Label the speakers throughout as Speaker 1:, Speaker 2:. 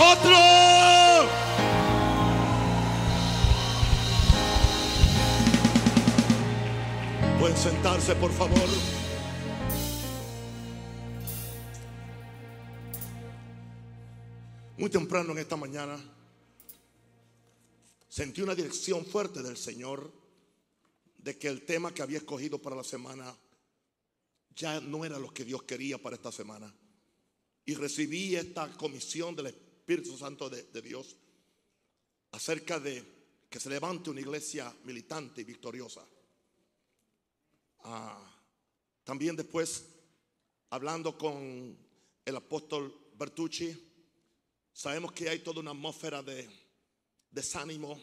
Speaker 1: Otro. Pueden sentarse, por favor. Muy temprano en esta mañana sentí una dirección fuerte del Señor de que el tema que había escogido para la semana ya no era lo que Dios quería para esta semana. Y recibí esta comisión del Espíritu Santo de, Dios acerca de que se levante una iglesia militante y victoriosa. Ah, también después, hablando con el apóstol Bertucci, sabemos que hay toda una atmósfera de desánimo,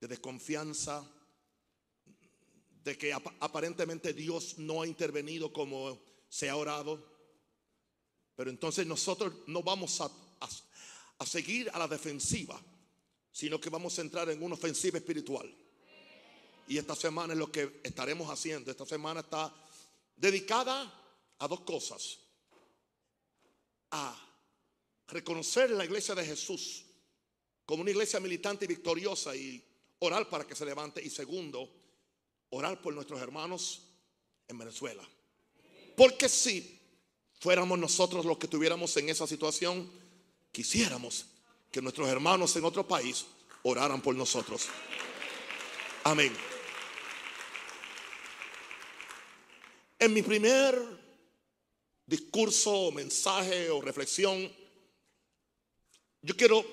Speaker 1: de desconfianza, de que ap- aparentemente Dios no ha intervenido como se ha orado. Pero entonces nosotros no vamos a- a seguir a la defensiva, sino que vamos a entrar en una ofensiva espiritual. Y esta semana es lo que estaremos haciendo. Esta semana está dedicada a dos cosas. A reconocer la iglesia de Jesús como una iglesia militante y victoriosa y orar para que se levante. Y segundo, orar por nuestros hermanos en Venezuela. Porque si fuéramos nosotros los que estuviéramos en esa situación, quisiéramos que nuestros hermanos en otro país oraran por nosotros. Amén. En mi primer discurso, mensaje o reflexión, yo quiero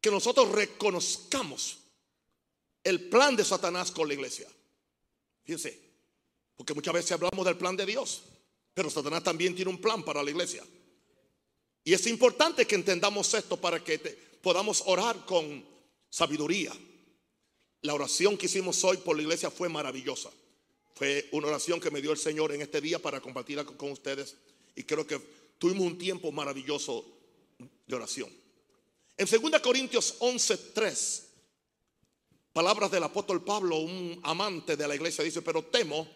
Speaker 1: que nosotros reconozcamos el plan de Satanás con la iglesia. Fíjense, porque muchas veces hablamos del plan de Dios, pero Satanás también tiene un plan para la iglesia. Y es importante que entendamos esto para que podamos orar con sabiduría. La oración que hicimos hoy por la iglesia fue maravillosa. Fue una oración que me dio el Señor en este día para compartirla con, ustedes. Y creo que tuvimos un tiempo maravilloso de oración. En 2 Corintios 11:3, palabras del apóstol Pablo, un amante de la iglesia, dice, pero temo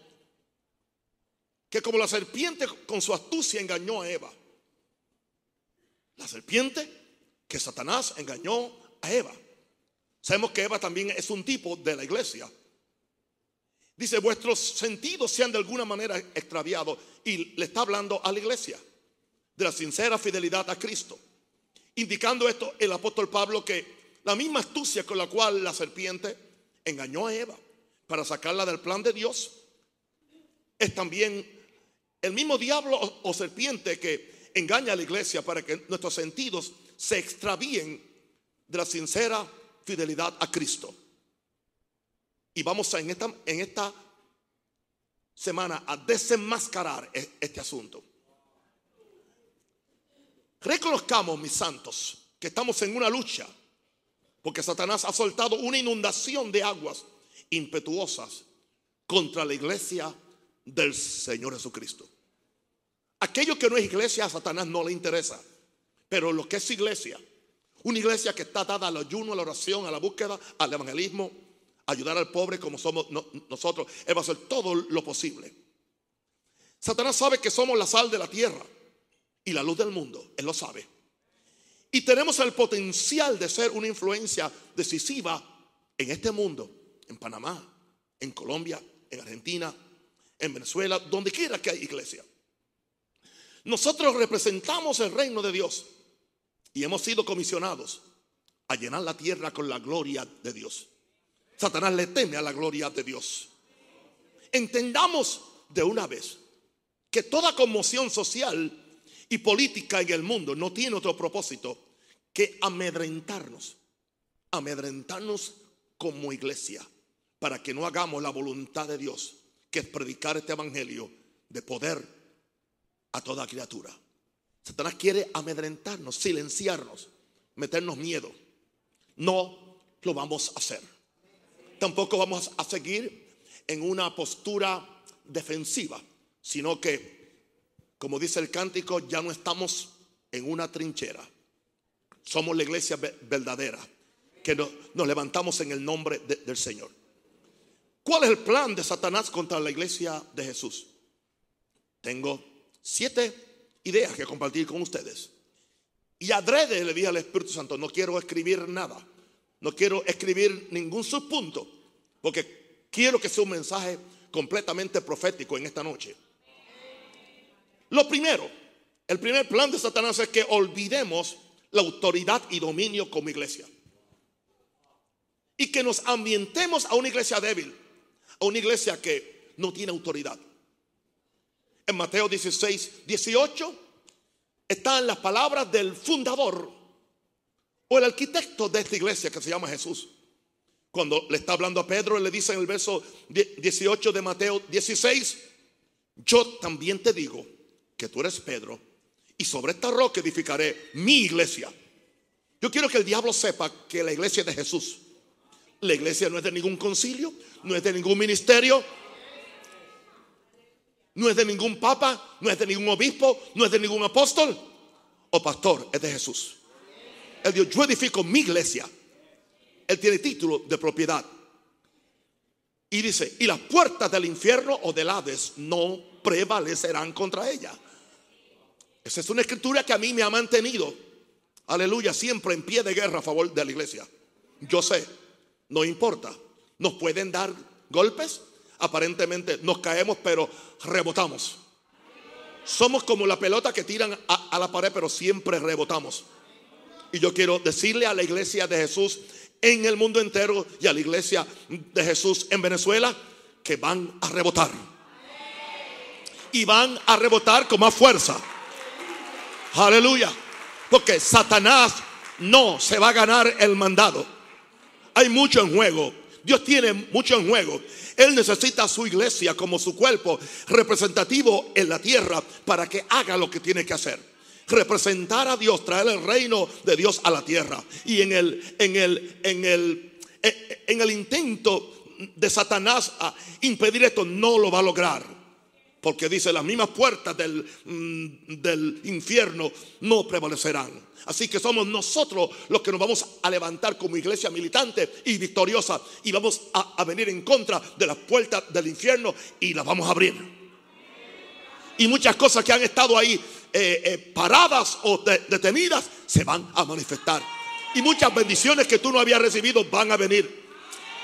Speaker 1: que como la serpiente con su astucia engañó a Eva, la serpiente que Satanás engañó a Eva. Sabemos que Eva también es un tipo de la iglesia. Dice, vuestros sentidos sean de alguna manera extraviados. Y le está hablando a la iglesia de la sincera fidelidad a Cristo. Indicando esto el apóstol Pablo que la misma astucia con la cual la serpiente engañó a Eva para sacarla del plan de Dios es también el mismo diablo o, serpiente que engaña a la iglesia para que nuestros sentidos se extravíen de la sincera fidelidad a Cristo. Y vamos a, en, esta, en esta semana a desenmascarar e- este asunto. Reconozcamos, mis santos, que estamos en una lucha, porque Satanás ha soltado una inundación de aguas impetuosas contra la iglesia del Señor Jesucristo. Aquello que no es iglesia a Satanás no le interesa, pero lo que es iglesia, una iglesia que está dada al ayuno, a la oración, a la búsqueda, al evangelismo, ayudar al pobre como somos no- nosotros, Él va a hacer todo lo posible. Satanás sabe que somos la sal de la tierra y la luz del mundo, Él lo sabe. Y tenemos el potencial de ser una influencia decisiva en este mundo, en Panamá, en Colombia, en Argentina, en Venezuela, donde quiera que haya iglesia. Nosotros representamos el reino de Dios y hemos sido comisionados a llenar la tierra con la gloria de Dios. Satanás le teme a la gloria de Dios. Entendamos de una vez que toda conmoción social y política en el mundo no tiene otro propósito que amedrentarnos, amedrentarnos como iglesia, para que no hagamos la voluntad de Dios, que es predicar este evangelio de poder a toda criatura. Satanás quiere amedrentarnos, silenciarnos, meternos miedo. No lo vamos a hacer. Tampoco vamos a seguir en una postura defensiva, sino que, como dice el cántico, ya no estamos en una trinchera. Somos la iglesia ve- verdadera, que no- nos levantamos en el nombre de- del Señor. ¿Cuál es el plan de Satanás contra la iglesia de Jesús? Tengo siete ideas que compartir con ustedes. Y adrede le dije al Espíritu Santo, no quiero escribir nada. No quiero escribir ningún subpunto. Porque quiero que sea un mensaje completamente profético en esta noche. Lo primero, el primer plan de Satanás es que olvidemos la autoridad y dominio como iglesia. Y que nos ambientemos a una iglesia débil, a una iglesia que no tiene autoridad. En Mateo 16, 18 están las palabras del fundador o el arquitecto de esta iglesia que se llama Jesús. Cuando le está hablando a Pedro, le dice en el verso 18 de Mateo 16, yo también te digo que tú eres Pedro y sobre esta roca edificaré mi iglesia. Yo quiero que el diablo sepa que la iglesia es de Jesús. La iglesia no es de ningún concilio, no es de ningún ministerio, no es de ningún papa, no es de ningún obispo, no es de ningún apóstol o pastor, es de Jesús. Él dijo, yo edifico mi iglesia. Él tiene título de propiedad. Y dice, y las puertas del infierno o del Hades no prevalecerán contra ella. Esa es una escritura que a mí me ha mantenido, aleluya, siempre en pie de guerra a favor de la iglesia. Yo sé, no importa. Nos pueden dar golpes, aparentemente nos caemos, pero rebotamos. Somos como la pelota que tiran a, la pared, pero siempre rebotamos. Y yo quiero decirle a la iglesia de Jesús en el mundo entero y a la iglesia de Jesús en Venezuela que van a rebotar. Y van a rebotar con más fuerza. Aleluya. Porque Satanás no se va a ganar el mandado. Hay mucho en juego. Dios tiene mucho en juego. Él necesita a su iglesia como su cuerpo representativo en la tierra para que haga lo que tiene que hacer. Representar a Dios, traer el reino de Dios a la tierra. Y en el, en el, en el, en el intento de Satanás a impedir esto, no lo va a lograr. Porque dice, las mismas puertas del, mm, del infierno no prevalecerán. Así que somos nosotros los que nos vamos a levantar como iglesia militante y victoriosa y vamos a, venir en contra de las puertas del infierno y las vamos a abrir. Y muchas cosas que han estado ahí eh, eh, paradas o detenidas se van a manifestar. Y muchas bendiciones que tú no habías recibido van a venir.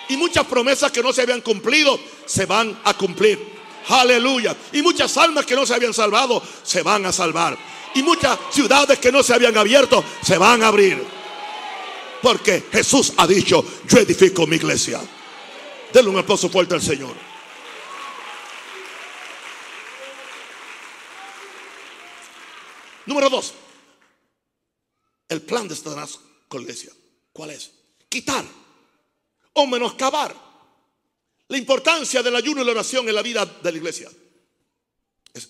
Speaker 1: Y muchas promesas que no se habían cumplido se van a cumplir. Aleluya. Y muchas almas que no se habían salvado se van a salvar. Y muchas ciudades que no se habían abierto se van a abrir. Porque Jesús ha dicho, yo edifico mi iglesia. Denle un aplauso fuerte al Señor. Número dos. El plan de Satanás con la iglesia. ¿Cuál es? Quitar o menoscabar la importancia del ayuno y la oración en la vida de la iglesia.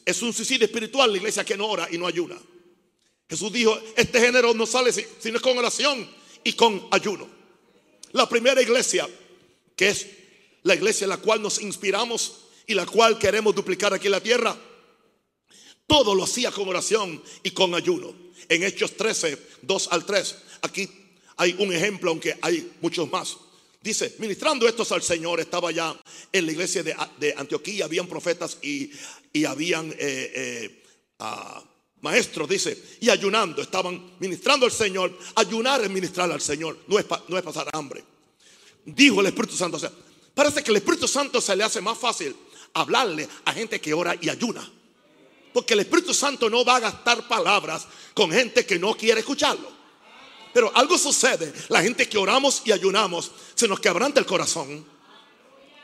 Speaker 1: Es, un suicidio espiritual la iglesia que no ora y no ayuna. Jesús dijo, este género no sale sino con oración y con ayuno. La primera iglesia, que es la iglesia en la cual nos inspiramos y la cual queremos duplicar aquí en la tierra, todo lo hacía con oración y con ayuno. En Hechos 13, 2 al 3, aquí hay un ejemplo, aunque hay muchos más. Dice, ministrando estos al Señor, estaba ya en la iglesia de, Antioquía, habían profetas y, habían eh, eh, ah, maestros, dice, y ayunando, estaban ministrando al Señor. Ayunar es ministrar al Señor, no es, no es pasar hambre. Dijo el Espíritu Santo, parece que el Espíritu Santo se le hace más fácil hablarle a gente que ora y ayuna. Porque el Espíritu Santo no va a gastar palabras con gente que no quiere escucharlo. Pero algo sucede. La gente que oramos y ayunamos, se nos quebranta el corazón.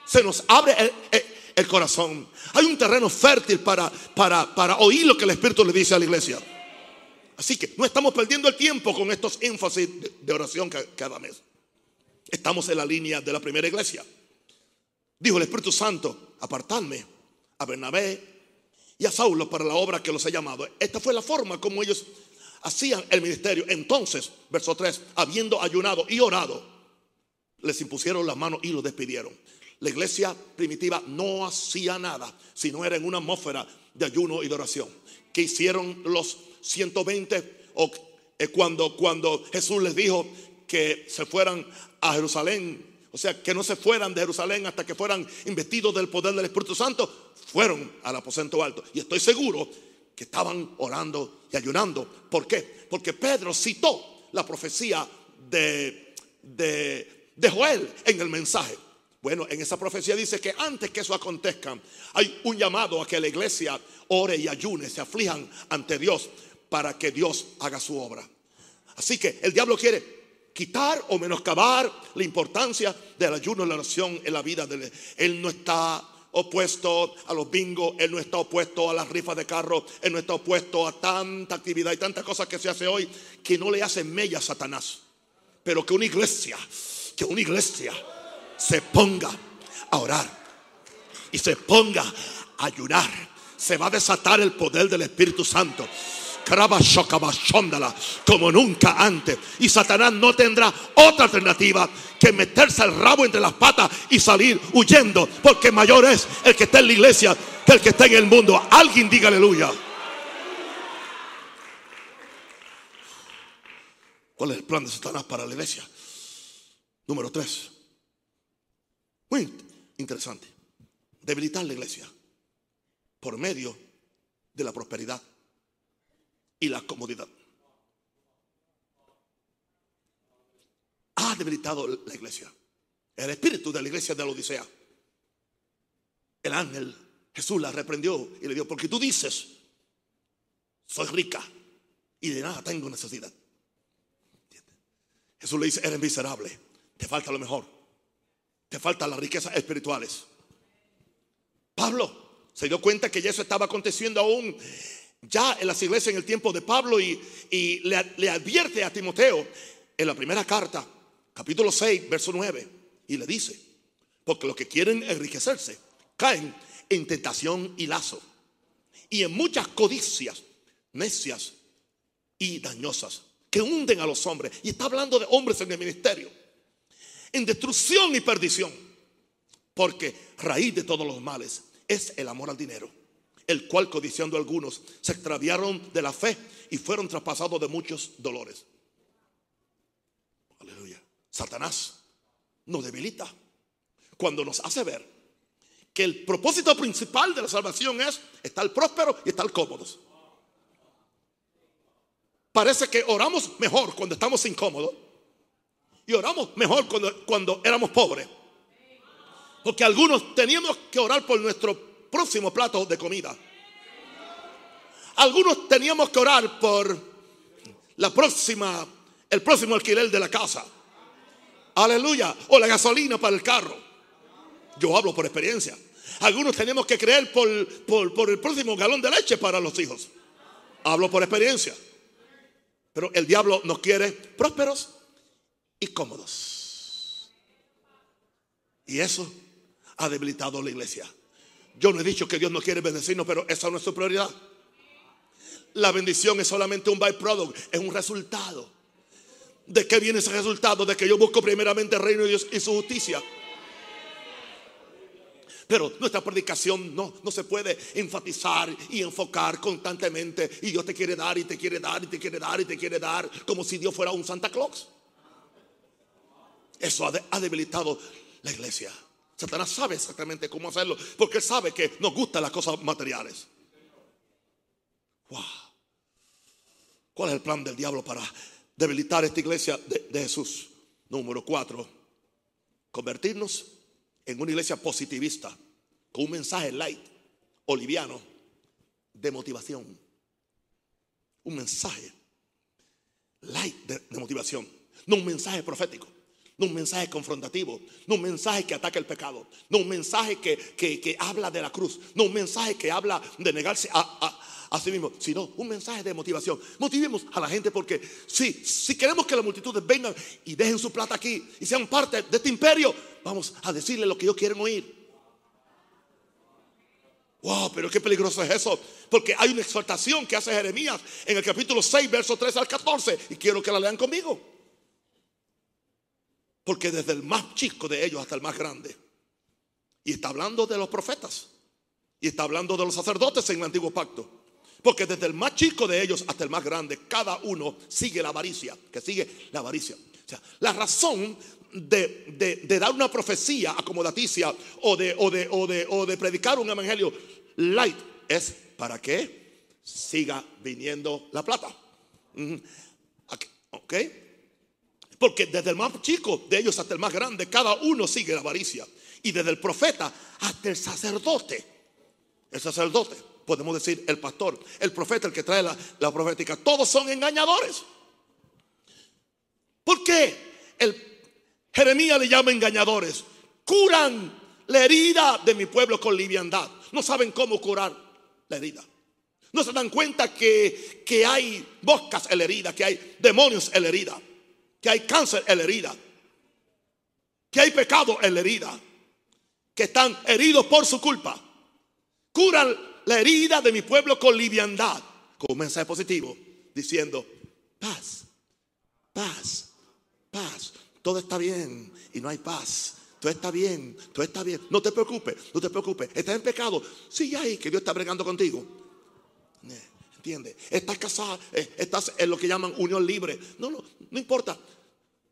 Speaker 1: Se nos abre el, corazón. Hay un terreno fértil para, para, para oír lo que el Espíritu le dice a la iglesia. Así que no estamos perdiendo el tiempo con estos énfasis de oración cada mes. Estamos en la línea de la primera iglesia. Dijo el Espíritu Santo, apartarme a Bernabé y a Saulo para la obra que los he llamado. Esta fue la forma como ellos hacían el ministerio. Entonces, verso 3, habiendo ayunado y orado, les impusieron las manos y los despidieron. La iglesia primitiva no hacía nada, sino era en una atmósfera de ayuno y de oración. Que hicieron los 120 o eh, cuando, cuando Jesús les dijo que se fueran a Jerusalén, o sea, que no se fueran de Jerusalén hasta que fueran investidos del poder del Espíritu Santo, fueron al aposento alto. Y estoy seguro que estaban orando y ayunando. ¿Por qué? Porque Pedro citó la profecía de, de, de Joel en el mensaje. Bueno, en esa profecía dice que antes que eso acontezca, hay un llamado a que la iglesia ore y ayune, se aflijan ante Dios para que Dios haga su obra. Así que el diablo quiere quitar o menoscabar la importancia del ayuno en la nación en la vida de él. no está opuesto a los bingos, él no está opuesto a las rifas de carro, él no está opuesto a tanta actividad y tantas cosas que se hace hoy que no le hacen mella a Satanás. Pero que una iglesia, que una iglesia se ponga a orar y se ponga a ayunar, se va a desatar el poder del Espíritu Santo como nunca antes. Y Satanás no tendrá otra alternativa que meterse el rabo entre las patas y salir huyendo, porque mayor es el que está en la iglesia que el que está en el mundo. Alguien diga aleluya. ¿Cuál es el plan de Satanás para la iglesia? Número tres. Muy interesante. Debilitar la iglesia por medio de la prosperidad y la comodidad. Ha debilitado la iglesia. El espíritu de la iglesia de la Odisea. El ángel Jesús la reprendió y le dijo, porque tú dices, soy rica y de nada tengo necesidad. Jesús le dice, eres miserable, te falta lo mejor, te faltan las riquezas espirituales. Pablo se dio cuenta que ya eso estaba aconteciendo aún ya en las iglesias en el tiempo de Pablo y, le, le, advierte a Timoteo en la primera carta, capítulo 6, verso 9, y le dice, porque los que quieren enriquecerse caen en tentación y lazo y en muchas codicias necias y dañosas que hunden a los hombres. Y está hablando de hombres en el ministerio, en destrucción y perdición, porque raíz de todos los males es el amor al dinero el cual codiciando algunos se extraviaron de la fe y fueron traspasados de muchos dolores. Aleluya. Satanás nos debilita cuando nos hace ver que el propósito principal de la salvación es estar próspero y estar cómodos. Parece que oramos mejor cuando estamos incómodos y oramos mejor cuando, cuando éramos pobres. Porque algunos teníamos que orar por nuestro próximo plato de comida. Algunos teníamos que orar por la próxima, el próximo alquiler de la casa. Aleluya. O la gasolina para el carro. Yo hablo por experiencia. Algunos teníamos que creer por, por, por el próximo galón de leche para los hijos. Hablo por experiencia. Pero el diablo nos quiere prósperos y cómodos. Y eso ha debilitado la iglesia. Yo no he dicho que Dios no quiere bendecirnos, pero esa no es su prioridad. La bendición es solamente un byproduct, es un resultado. ¿De qué viene ese resultado? De que yo busco primeramente el reino de Dios y su justicia. Pero nuestra predicación no, no se puede enfatizar y enfocar constantemente. Y Dios te quiere dar y te quiere dar y te quiere dar y te quiere dar. Como si Dios fuera un Santa Claus. Eso ha debilitado la iglesia. Satanás sabe exactamente cómo hacerlo, porque sabe que nos gustan las cosas materiales. Wow. ¿Cuál es el plan del diablo para debilitar esta iglesia de, Jesús? Número cuatro, convertirnos en una iglesia positivista, con un mensaje light, oliviano, de motivación. Un mensaje light de motivación, no un mensaje profético no un mensaje confrontativo, no un mensaje que ataca el pecado, no un mensaje que, habla de la cruz, no un mensaje que habla de negarse a, a, sí mismo, sino un mensaje de motivación. Motivemos a la gente porque si, si queremos que las multitudes vengan y dejen su plata aquí y sean parte de este imperio, vamos a decirle lo que ellos quieren oír. Wow, pero qué peligroso es eso. Porque hay una exhortación que hace Jeremías en el capítulo 6, verso 3 al 14. Y quiero que la lean conmigo. Porque desde el más chico de ellos hasta el más grande. Y está hablando de los profetas. Y está hablando de los sacerdotes en el antiguo pacto. Porque desde el más chico de ellos hasta el más grande, cada uno sigue la avaricia. Que sigue la avaricia. O sea, la razón de, dar una profecía acomodaticia o de, o, de, o, de, o de predicar un evangelio light es para que siga viniendo la plata. ¿Ok? Porque desde el más chico de ellos hasta el más grande, cada uno sigue la avaricia. Y desde el profeta hasta el sacerdote. El sacerdote, podemos decir el pastor, el profeta, el que trae la, profética. Todos son engañadores. ¿Por qué el Jeremías le llama engañadores? Curan la herida de mi pueblo con liviandad. No saben cómo curar la herida. No se dan cuenta que, que hay boscas en la herida, que hay demonios en la herida, que hay cáncer en la herida, que hay pecado en la herida, que están heridos por su culpa. Curan la herida de mi pueblo con liviandad, con un mensaje positivo, diciendo, paz, paz, paz, todo está bien y no hay paz. Todo está bien, todo está bien. No te preocupes, no te preocupes. ¿Estás en pecado? Sí, ahí, que Dios está bregando contigo. ¿Entiendes? Estás casado, eh, estás en lo que llaman unión libre. No, no, no importa.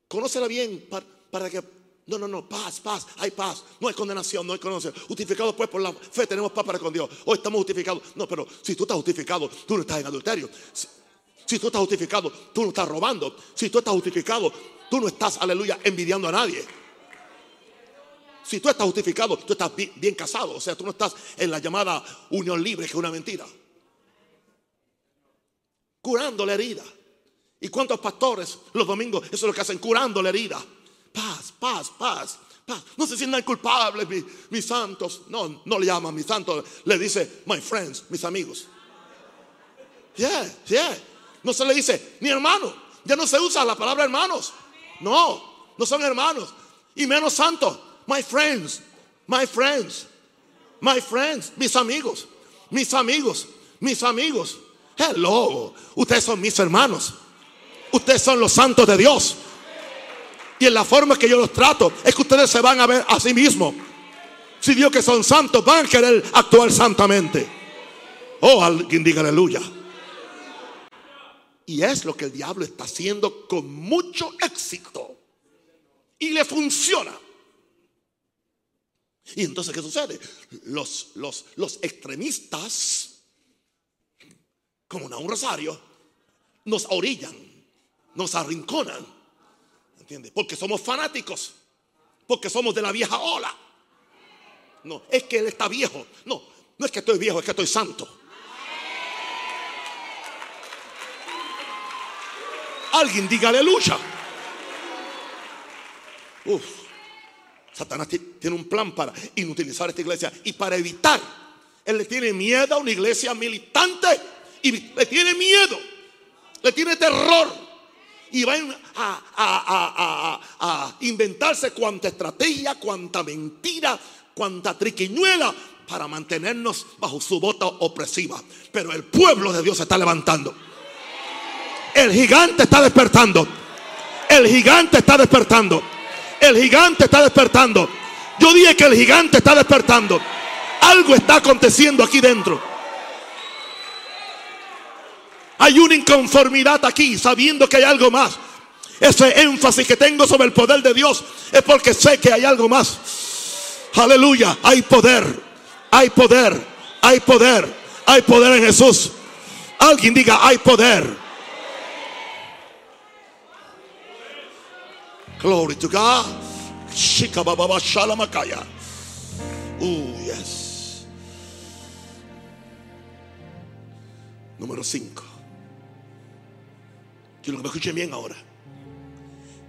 Speaker 1: Conócela bien para, que no, no, no, paz, paz, hay paz. No hay condenación, no hay condenación. Justificados pues por la fe tenemos paz para con Dios. Hoy estamos justificados. No, pero si tú estás justificado, tú no estás en adulterio. Si, si, tú estás justificado, tú no estás robando. Si tú estás justificado, tú no estás, aleluya, envidiando a nadie. Si tú estás justificado, tú estás bien, bien, casado. O sea, tú no estás en la llamada unión libre, que es una mentira. Curando la herida. ¿Y cuántos pastores los domingos eso es lo que hacen? Curando la herida. Paz, paz, paz, paz. No se sientan culpables, mis, santos. No, no le llaman mis santos. Le dice, my friends, mis amigos. Yeah, yeah. No se le dice, ni hermano. Ya no se usa la palabra hermanos. No, no son hermanos. Y menos santos my friends, my friends, my friends, mis amigos, mis amigos, mis amigos. Hello, ustedes son mis hermanos. Ustedes son los santos de Dios. Y en la forma que yo los trato es que ustedes se van a ver a sí mismos. Si Dios que son santos, van a querer actuar santamente. Oh, alguien diga aleluya. Y es lo que el diablo está haciendo con mucho éxito. Y le funciona. Y entonces, ¿qué sucede? Los, los, los extremistas, como un rosario, nos orillan, nos arrinconan. ¿Entiendes? Porque somos fanáticos, porque somos de la vieja ola. No, es que él está viejo. No, no es que estoy viejo, es que estoy santo. Alguien diga aleluya. Uf. Satanás tiene un plan para inutilizar esta iglesia y para evitar. Él le tiene miedo a una iglesia militante y le tiene miedo, le tiene terror y va a, a, a, inventarse cuanta estrategia, cuanta mentira, cuanta triquiñuela para mantenernos bajo su bota opresiva. Pero el pueblo de Dios se está levantando. El gigante está despertando. El gigante está despertando. El gigante está despertando. Yo dije que el gigante está despertando. Algo está aconteciendo aquí dentro. Hay una inconformidad aquí, sabiendo que hay algo más. Ese énfasis que tengo sobre el poder de Dios es porque sé que hay algo más. Aleluya, hay poder, hay poder, hay poder, hay poder en Jesús. Alguien diga, hay poder. Glory to God. Oh, yes. Número 5. Quiero que me escuchen bien ahora.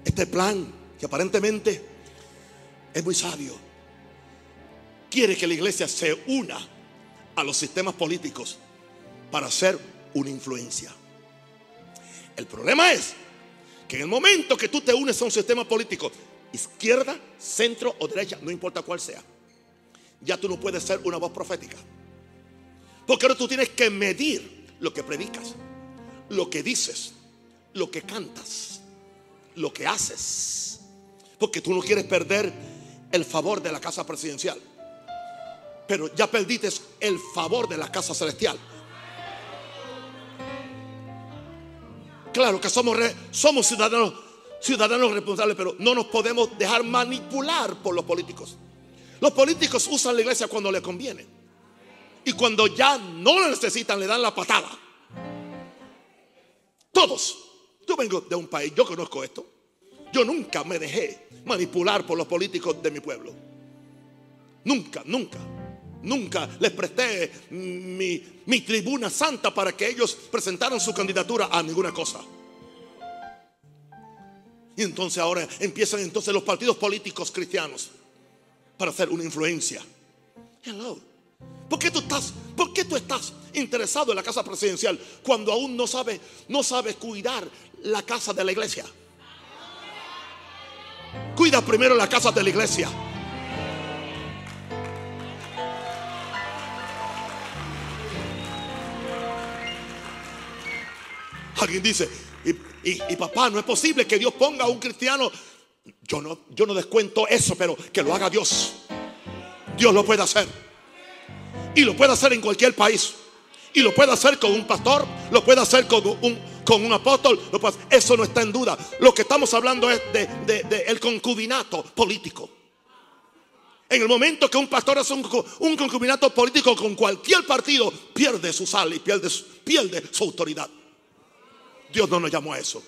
Speaker 1: Este plan, que aparentemente es muy sabio, quiere que la iglesia se una a los sistemas políticos para hacer una influencia. El problema es que en el momento que tú te unes a un sistema político, izquierda, centro o derecha, no importa cuál sea, ya tú no puedes ser una voz profética. Porque ahora tú tienes que medir lo que predicas, lo que dices, lo que cantas, lo que haces. Porque tú no quieres perder el favor de la casa presidencial. Pero ya perdiste el favor de la casa celestial. Claro que somos, ciudadanos, ciudadanos responsables, pero no nos podemos dejar manipular por los políticos. Los políticos usan la iglesia cuando les conviene. Y cuando ya no la necesitan, le dan la patada. Todos. Yo vengo de un país, yo conozco esto. Yo nunca me dejé manipular por los políticos de mi pueblo. Nunca, nunca. Nunca les presté mi, mi, tribuna santa para que ellos presentaran su candidatura a ninguna cosa. Y entonces ahora empiezan entonces los partidos políticos cristianos para hacer una influencia. Hello. ¿Por qué tú estás, por qué tú estás interesado en la casa presidencial cuando aún no sabes, no sabes cuidar la casa de la iglesia? Cuida primero la casa de la iglesia. Alguien dice, y, papá, no es posible que Dios ponga a un cristiano. Yo no, yo no descuento eso, pero que lo haga Dios. Dios lo puede hacer. Y lo puede hacer en cualquier país. Y lo puede hacer con un pastor, lo puede hacer con un, con un apóstol. eso no está en duda. Lo que estamos hablando es del de, el concubinato político. En el momento que un pastor hace un, concubinato político con cualquier partido, pierde su sal y pierde, pierde su autoridad. Dios no nos llamó a eso.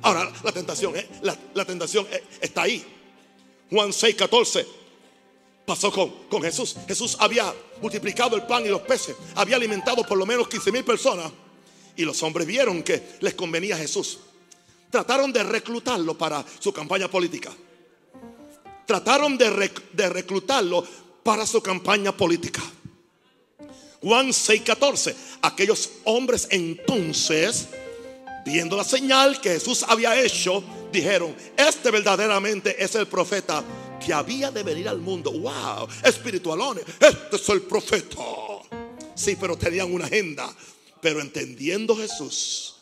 Speaker 1: Ahora la tentación, ¿eh? la, tentación eh, está ahí. Juan 6, 14 pasó con, con, Jesús. Jesús había multiplicado el pan y los peces, había alimentado por lo menos 15 mil personas. Y los hombres vieron que les convenía a Jesús. Trataron de reclutarlo para su campaña política. Trataron de, de reclutarlo para su campaña política. Juan 6:14. Aquellos hombres entonces, viendo la señal que Jesús había hecho, dijeron, este verdaderamente es el profeta que había de venir al mundo. Wow, espiritualones, este es el profeta. Sí, pero tenían una agenda. Pero entendiendo Jesús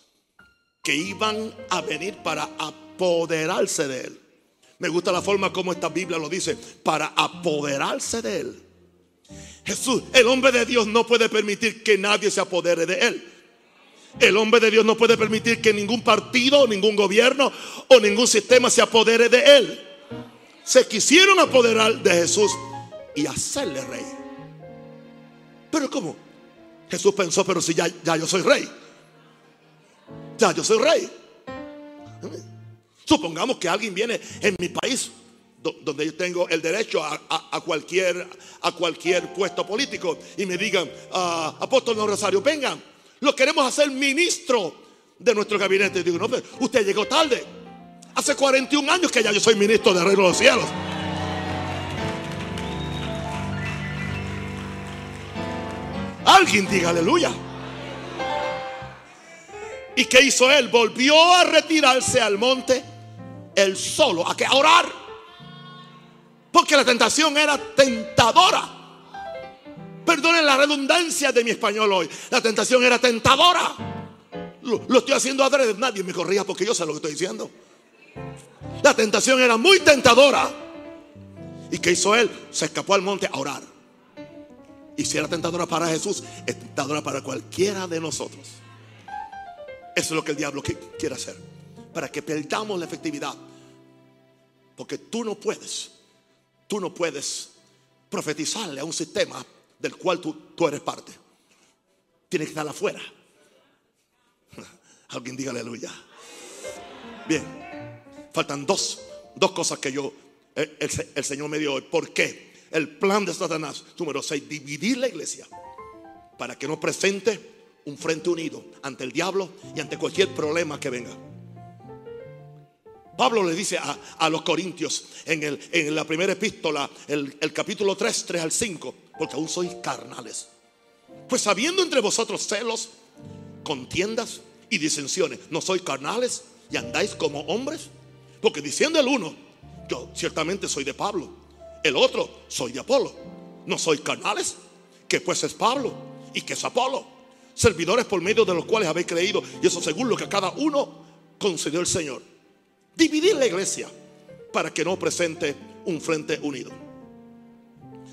Speaker 1: que iban a venir para apoderarse de él. Me gusta la forma como esta Biblia lo dice, para apoderarse de él. Jesús, el hombre de Dios no puede permitir que nadie se apodere de él. El hombre de Dios no puede permitir que ningún partido, ningún gobierno o ningún sistema se apodere de él. Se quisieron apoderar de Jesús y hacerle rey. Pero ¿cómo? Jesús pensó, pero si ya, ya yo soy rey. Ya yo soy rey. Supongamos que alguien viene en mi país donde yo tengo el derecho a, cualquier, a cualquier puesto político y me digan, ah, apóstol no Rosario, vengan, lo queremos hacer ministro de nuestro gabinete. Y digo, no, usted llegó tarde. Hace 41 años que ya yo soy ministro de Reino de los Cielos. Alguien diga aleluya. ¿Y qué hizo él? Volvió a retirarse al monte él solo, a que a orar. Porque la tentación era tentadora. Perdonen la redundancia de mi español hoy. La tentación era tentadora. Lo, estoy haciendo adrede. Nadie me corría porque yo sé lo que estoy diciendo. La tentación era muy tentadora. ¿Y qué hizo él? Se escapó al monte a orar. Y si era tentadora para Jesús, es tentadora para cualquiera de nosotros. Eso es lo que el diablo quiere hacer. Para que perdamos la efectividad. Porque tú no puedes tú no puedes profetizarle a un sistema del cual tú, eres parte. Tienes que estar afuera. Alguien diga aleluya. Bien, faltan dos, dos cosas que yo, el, el Señor me dio hoy. ¿Por qué? El plan de Satanás, número 6, dividir la iglesia para que no presente un frente unido ante el diablo y ante cualquier problema que venga. Pablo le dice a, los corintios en, el, en, la primera epístola, el, el, capítulo 3, 3 al 5, porque aún sois carnales. Pues habiendo entre vosotros celos, contiendas y disensiones, ¿no sois carnales y andáis como hombres? Porque diciendo el uno, yo ciertamente soy de Pablo, el otro soy de Apolo. ¿No sois carnales? Que pues es Pablo y que es Apolo. Servidores por medio de los cuales habéis creído, y eso según lo que cada uno concedió el Señor dividir la iglesia para que no presente un frente unido.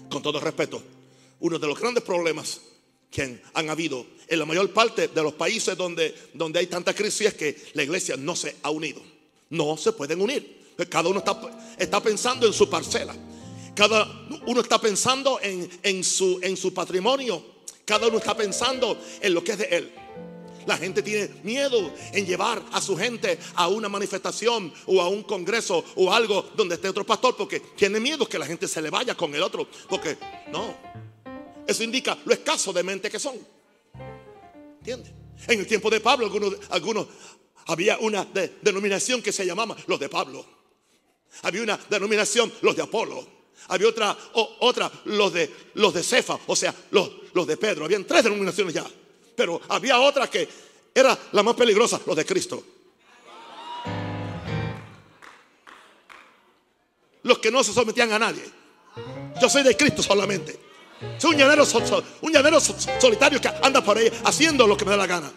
Speaker 1: Con todo respeto, uno de los grandes problemas que han habido en la mayor parte de los países donde, donde hay tanta crisis es que la iglesia no se ha unido. No se pueden unir. Cada uno está, está pensando en su parcela. Cada uno está pensando en, en su, en su patrimonio. Cada uno está pensando en lo que es de él. La gente tiene miedo en llevar a su gente a una manifestación o a un congreso o algo donde esté otro pastor porque tiene miedo que la gente se le vaya con el otro. Porque no, eso indica lo escaso de mente que son. ¿Entiendes? En el tiempo de Pablo, algunos, algunos había una denominación que se llamaba los de Pablo. Había una denominación los de Apolo. Había otra, otra los de los de Cefa, o sea, los, los de Pedro. Habían tres denominaciones ya. Pero había otra que era la más peligrosa, los de Cristo. Los que no se sometían a nadie. Yo soy de Cristo solamente. Soy un llanero, solitario que anda por ahí haciendo lo que me da la gana.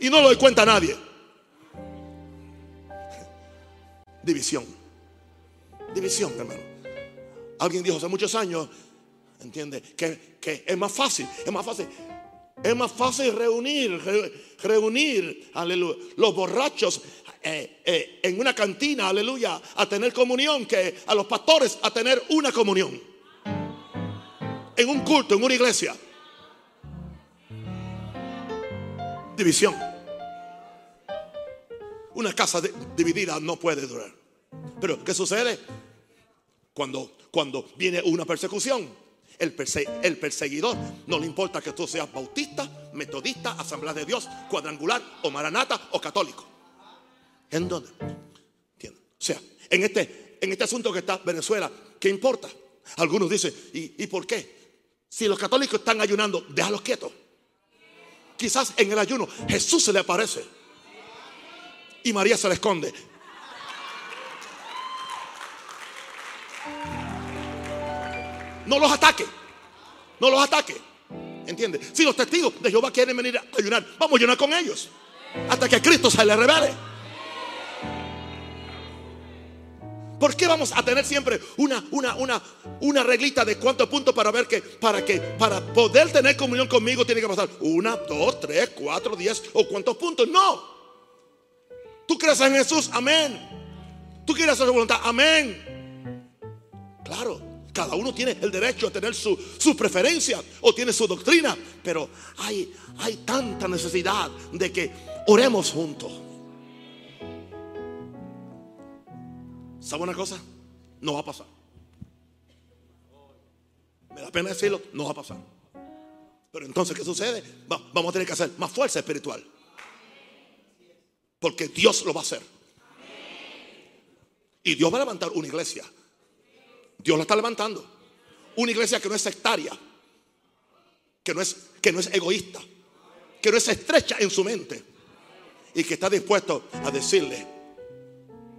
Speaker 1: Y no lo doy cuenta a nadie. División. División, hermano. Alguien dijo hace muchos años, entiende, que, que es más fácil, es más fácil es más fácil reunir, reunir, aleluya, los borrachos eh, eh, en una cantina, aleluya, a tener comunión que a los pastores a tener una comunión. En un culto, en una iglesia. División. Una casa dividida no puede durar. Pero ¿qué sucede? Cuando, cuando viene una persecución el, perseguidor no le importa que tú seas bautista, metodista, asamblea de Dios, cuadrangular o maranata o católico. ¿En dónde? O sea, en este, en este asunto que está Venezuela, ¿qué importa? Algunos dicen, ¿y, ¿y por qué? Si los católicos están ayunando, déjalos quietos. Quizás en el ayuno Jesús se le aparece y María se le esconde. No los ataque. No los ataque. ¿Entiende? Si los testigos de Jehová quieren venir a ayunar, vamos a ayunar con ellos. Hasta que Cristo se les revele. ¿Por qué vamos a tener siempre una, una, una, una reglita de cuántos puntos para ver que para que para poder tener comunión conmigo tiene que pasar una, dos, tres, cuatro, diez o cuántos puntos? No. Tú crees en Jesús, amén. Tú quieres hacer su voluntad, amén. Claro. Cada uno tiene el derecho a tener su, preferencia o tiene su doctrina, pero hay, hay tanta necesidad de que oremos juntos. ¿Sabe una cosa? No va a pasar. Me da pena decirlo, no va a pasar. Pero entonces, ¿qué sucede? vamos a tener que hacer más fuerza espiritual. Porque Dios lo va a hacer. Y Dios va a levantar una iglesia Dios la está levantando. Una iglesia que no es sectaria, que no es, que no es egoísta, que no es estrecha en su mente y que está dispuesto a decirle,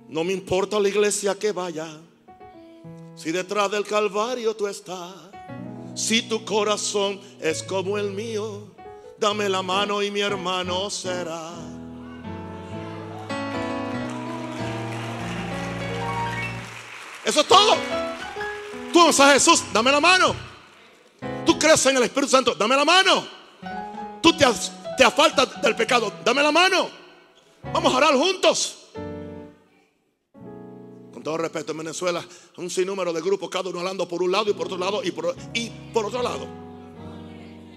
Speaker 1: no me importa la iglesia que vaya, si detrás del Calvario tú estás, si tu corazón es como el mío, dame la mano y mi hermano será. Eso es todo. Tú amas a Jesús, dame la mano. Tú crees en el Espíritu Santo, dame la mano. Tú te, te afaltas del pecado, dame la mano. Vamos a orar juntos. Con todo respeto, en Venezuela, un sinnúmero de grupos, cada uno hablando por un lado y por otro lado y por, y por otro lado.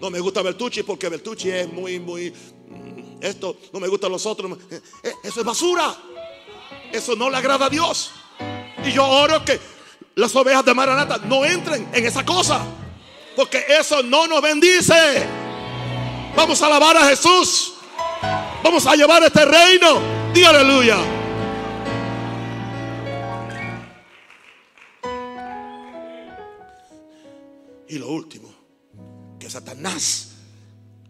Speaker 1: No me gusta Bertucci porque Bertucci es muy, muy. Mm, esto, no me gustan los otros. Eh, eh, eso es basura. Eso no le agrada a Dios. Y yo oro que las ovejas de Maranata no entren en esa cosa. Porque eso no nos bendice. Vamos a alabar a Jesús. Vamos a llevar este reino. Di aleluya. Y lo último, que Satanás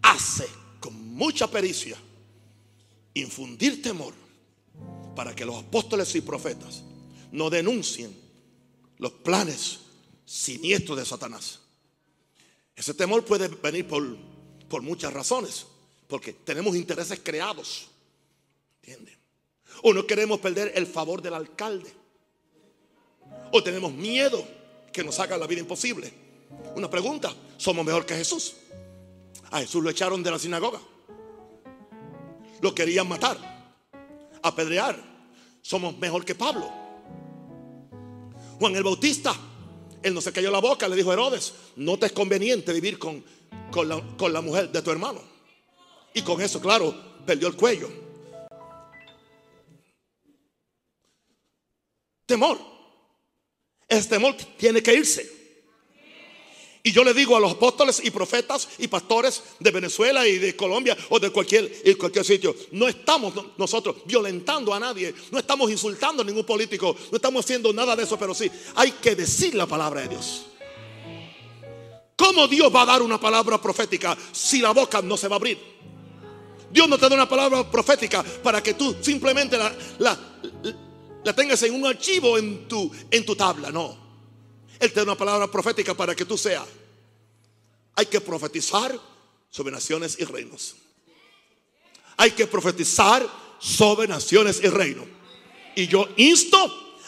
Speaker 1: hace con mucha pericia, infundir temor para que los apóstoles y profetas no denuncien los planes siniestros de Satanás. Ese temor puede venir por, por muchas razones, porque tenemos intereses creados. ¿Entienden? O no queremos perder el favor del alcalde. O tenemos miedo que nos haga la vida imposible. Una pregunta, ¿somos mejor que Jesús? A Jesús lo echaron de la sinagoga. Lo querían matar, apedrear. Somos mejor que Pablo. Juan el Bautista él no se cayó la boca, le dijo Herodes, no te es conveniente vivir con, con, la, con la mujer de tu hermano. Y con eso, claro, perdió el cuello. Temor. Ese temor tiene que irse. Y yo le digo a los apóstoles y profetas y pastores de Venezuela y de Colombia o de cualquier, cualquier sitio, no estamos nosotros violentando a nadie, no estamos insultando a ningún político, no estamos haciendo nada de eso, pero sí, hay que decir la palabra de Dios. ¿Cómo Dios va a dar una palabra profética si la boca no se va a abrir? Dios no te da una palabra profética para que tú simplemente la, la, la tengas en un archivo en tu, en tu tabla, no. Él te da una palabra profética para que tú seas. Hay que profetizar sobre naciones y reinos. Hay que profetizar sobre naciones y reinos. Y yo insto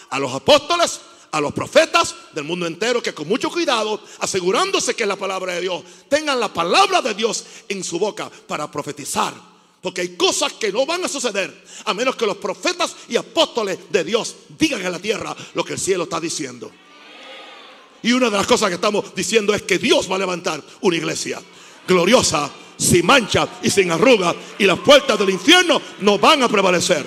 Speaker 1: a los apóstoles, a los profetas del mundo entero que con mucho cuidado, asegurándose que es la palabra de Dios, tengan la palabra de Dios en su boca para profetizar. Porque hay cosas que no van a suceder a menos que los profetas y apóstoles de Dios digan en la tierra lo que el cielo está diciendo. Y una de las cosas que estamos diciendo es que Dios va a levantar una iglesia gloriosa, sin mancha y sin arruga. Y las puertas del infierno no van a prevalecer.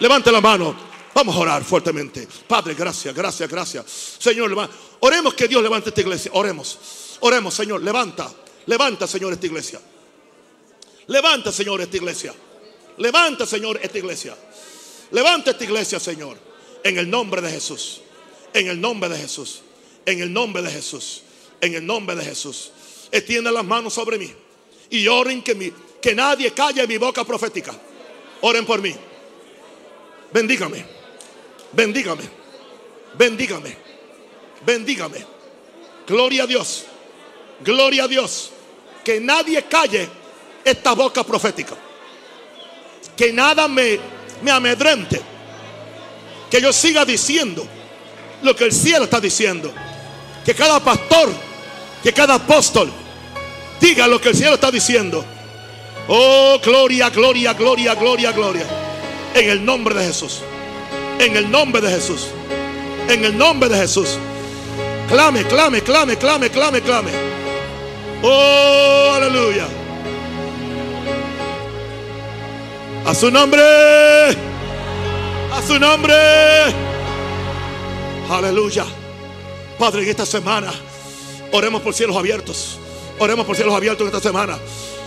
Speaker 1: Levante la mano. Vamos a orar fuertemente. Padre, gracias, gracias, gracias. Señor, oremos que Dios levante esta iglesia. Oremos. Oremos, Señor. Levanta. Levanta, Señor, esta iglesia. Levanta, Señor, esta iglesia. Levanta, Señor, esta iglesia. Levanta esta iglesia, Señor. En el nombre de Jesús. En el nombre de Jesús. En el nombre de Jesús. En el nombre de Jesús. Extienda las manos sobre mí. Y oren que, mi, que nadie calle mi boca profética. Oren por mí. Bendígame. Bendígame. Bendígame. Bendígame. Gloria a Dios. Gloria a Dios. Que nadie calle esta boca profética. Que nada me, me amedrente. Que yo siga diciendo lo que el cielo está diciendo que cada pastor, que cada apóstol diga lo que el cielo está diciendo. Oh, gloria, gloria, gloria, gloria, gloria. En el nombre de Jesús. En el nombre de Jesús. En el nombre de Jesús. Clame, clame, clame, clame, clame, clame. Oh, aleluya. A su nombre. A su nombre. Aleluya. Padre, en esta semana oremos por cielos abiertos. Oremos por cielos abiertos en esta semana.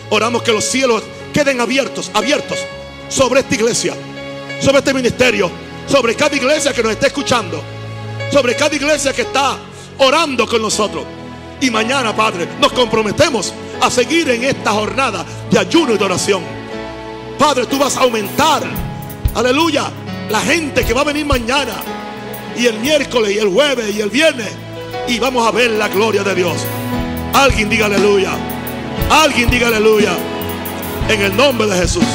Speaker 1: Oramos que los cielos queden abiertos, abiertos sobre esta iglesia, sobre este ministerio, sobre cada iglesia que nos está escuchando, sobre cada iglesia que está orando con nosotros. Y mañana, Padre, nos comprometemos a seguir en esta jornada de ayuno y de oración. Padre, tú vas a aumentar, aleluya, la gente que va a venir mañana y el miércoles y el jueves y el viernes y vamos a ver la gloria de Dios. Alguien diga aleluya. Alguien diga aleluya. En el nombre de Jesús.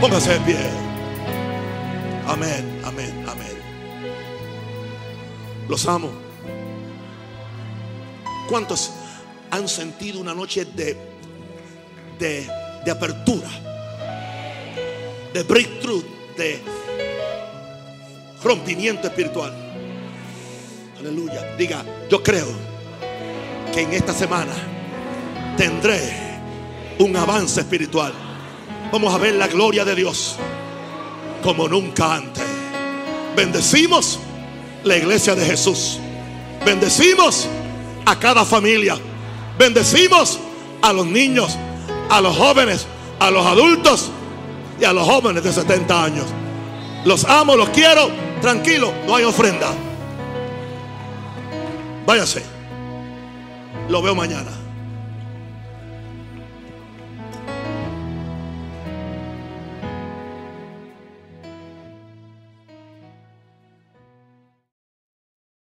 Speaker 1: Póngase de pie. Amén, amén, amén. Los amo. ¿Cuántos han sentido una noche de, de, de apertura? De breakthrough, de rompimiento espiritual. Aleluya. Diga, yo creo que en esta semana tendré un avance espiritual. Vamos a ver la gloria de Dios como nunca antes. Bendecimos la iglesia de Jesús. Bendecimos a cada familia. Bendecimos a los niños, a los jóvenes, a los adultos y a los jóvenes de 70 años. Los amo, los quiero. Tranquilo, no hay ofrenda. Váyase. Lo veo mañana.